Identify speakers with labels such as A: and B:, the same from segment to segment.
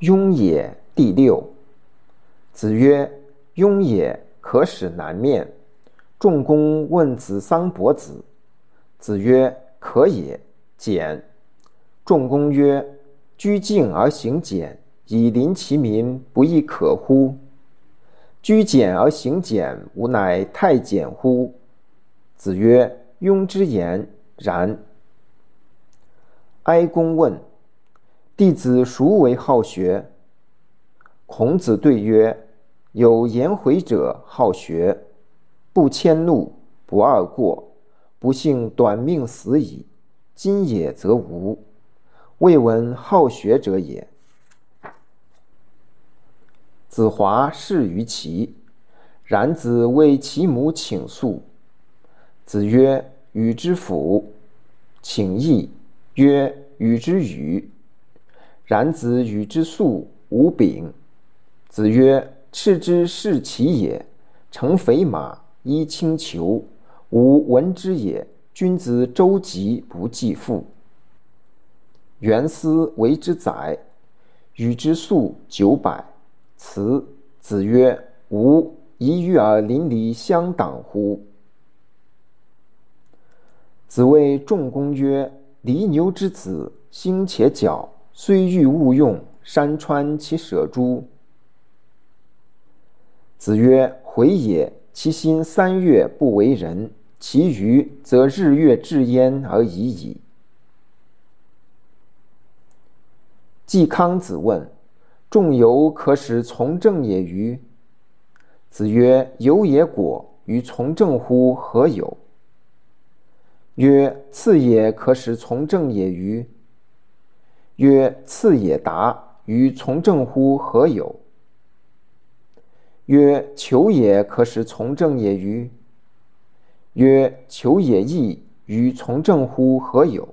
A: 庸也。第六。子曰：“庸也，可使南面。”仲公问子桑伯子。子曰：“可也。”简。仲公曰：“居敬而行俭，以临其民，不亦可乎？居简而行俭，吾乃太简乎？”子曰：“庸之言然。”哀公问：“弟子孰为好学？”孔子对曰：“有颜回者好学，不迁怒，不贰过，不幸短命死矣。今也则无，未闻好学者也。”子华侍于齐，冉子为其母请诉。子曰：“与之辅。”请义。曰：“与之与。”然子与之粟，无饼。子曰：“赤之是其也，乘肥马，衣轻裘，吾闻之也。君子周急不计父。元思为之宰，与之粟九百。辞。子曰：“吾一与尔邻里相党乎？”子谓仲公曰。犁牛之子，心且矫，虽欲勿用，山川其舍诸？子曰：“回也。其心三月不为人，其余则日月至焉而已矣。”季康子问：“仲由可使从政也与？”子曰：“由也果，与从政乎何有？”曰：次也可使从政也与？曰：次也达与从政乎何有？曰：求也可使从政也与？曰：求也义与从政乎何有？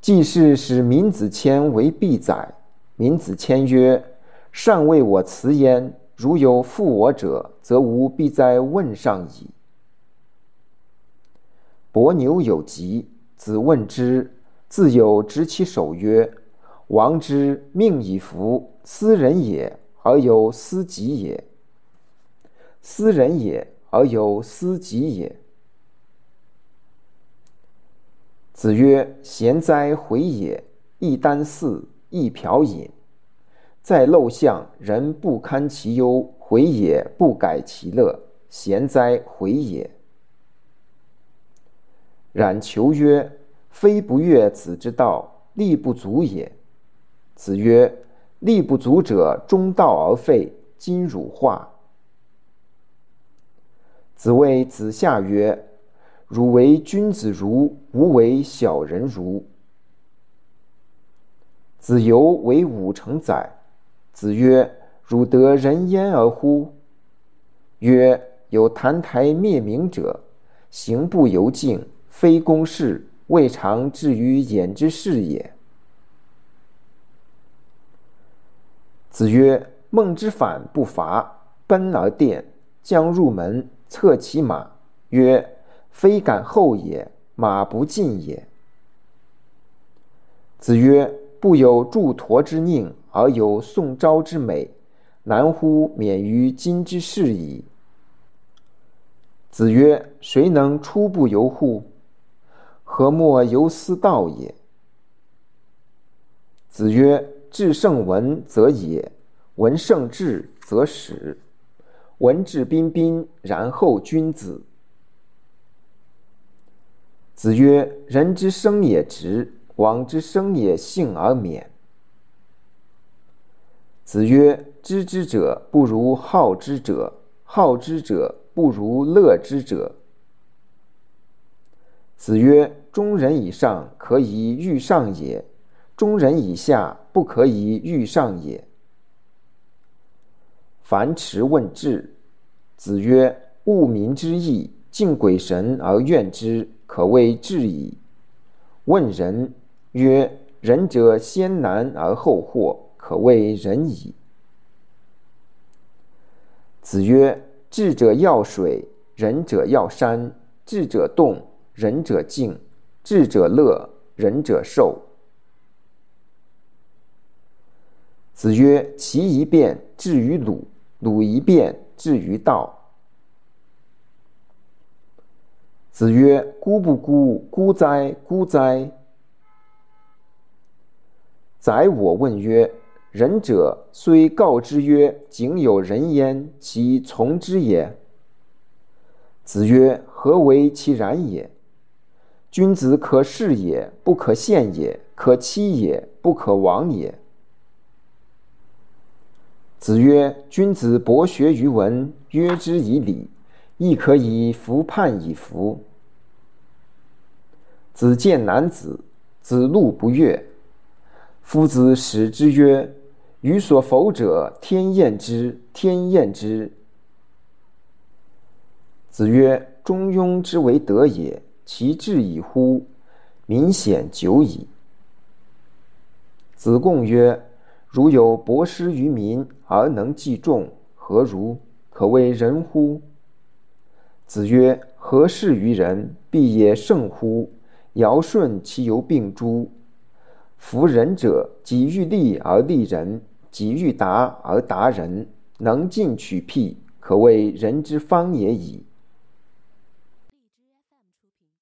A: 季氏使闵子骞为必宰。闵子骞曰：善为我辞焉。如有负我者，则吾必在问上矣。伯牛有疾，子问之，自有执其手曰：“王之命以服，斯人也，而有斯己也；斯人也，而有斯己也。”子曰：“贤哉，回也！一箪食，一瓢饮，在陋巷，人不堪其忧，回也不改其乐。贤哉，回也！”冉求曰：“非不悦子之道，力不足也。”子曰：“力不足者，中道而废。今汝化。”子谓子夏曰：“汝为君子如，吾为小人如。”子游为五成宰。子曰：“汝得人焉而乎？”曰：“有澹台灭明者，行不由径。”非公事，未尝至于焉之事也。子曰：“孟之反不伐，奔而殿，将入门，策其马。曰：非敢后也，马不进也。”子曰：“不有祝陀之佞，而有宋昭之美，难乎免于今之事矣。”子曰：“谁能出不由乎？”何莫由斯道也？子曰：“至圣文则也，文圣至则始。文质彬彬，然后君子。”子曰：“人之生也直，往之生也幸而免。”子曰：“知之者不如好之者，好之者不如乐之者。”子曰：“中人以上可以欲上也，中人以下不可以欲上也。”樊迟问智。子曰：“务民之义，敬鬼神而怨之，可谓智矣。”问仁。曰：“仁者先难而后获，可谓仁矣。”子曰：“智者要水，仁者要山；智者动。”仁者静，智者乐，仁者寿。子曰：“其一变至于鲁，鲁一变至于道。”子曰：“孤不孤？孤哉，孤哉！”宰我问曰：“仁者虽告之曰：‘井有人焉’，其从之也？”子曰：“何为其然也？君子可视也，不可陷也；可欺也，不可亡也。”子曰：“君子博学于文，约之以礼，亦可以服判以服。”子见男子，子路不悦。夫子使之曰：“予所否者，天厌之，天厌之。”子曰：“中庸之为德也，其志矣乎！民显久矣。”子贡曰：“如有博施于民而能济众，何如？可谓仁乎？”子曰：“何事于人，必也圣乎？尧舜其犹并诸？夫仁者，己欲立而立人，己欲达而达人，能进取辟，可谓人之方也已。”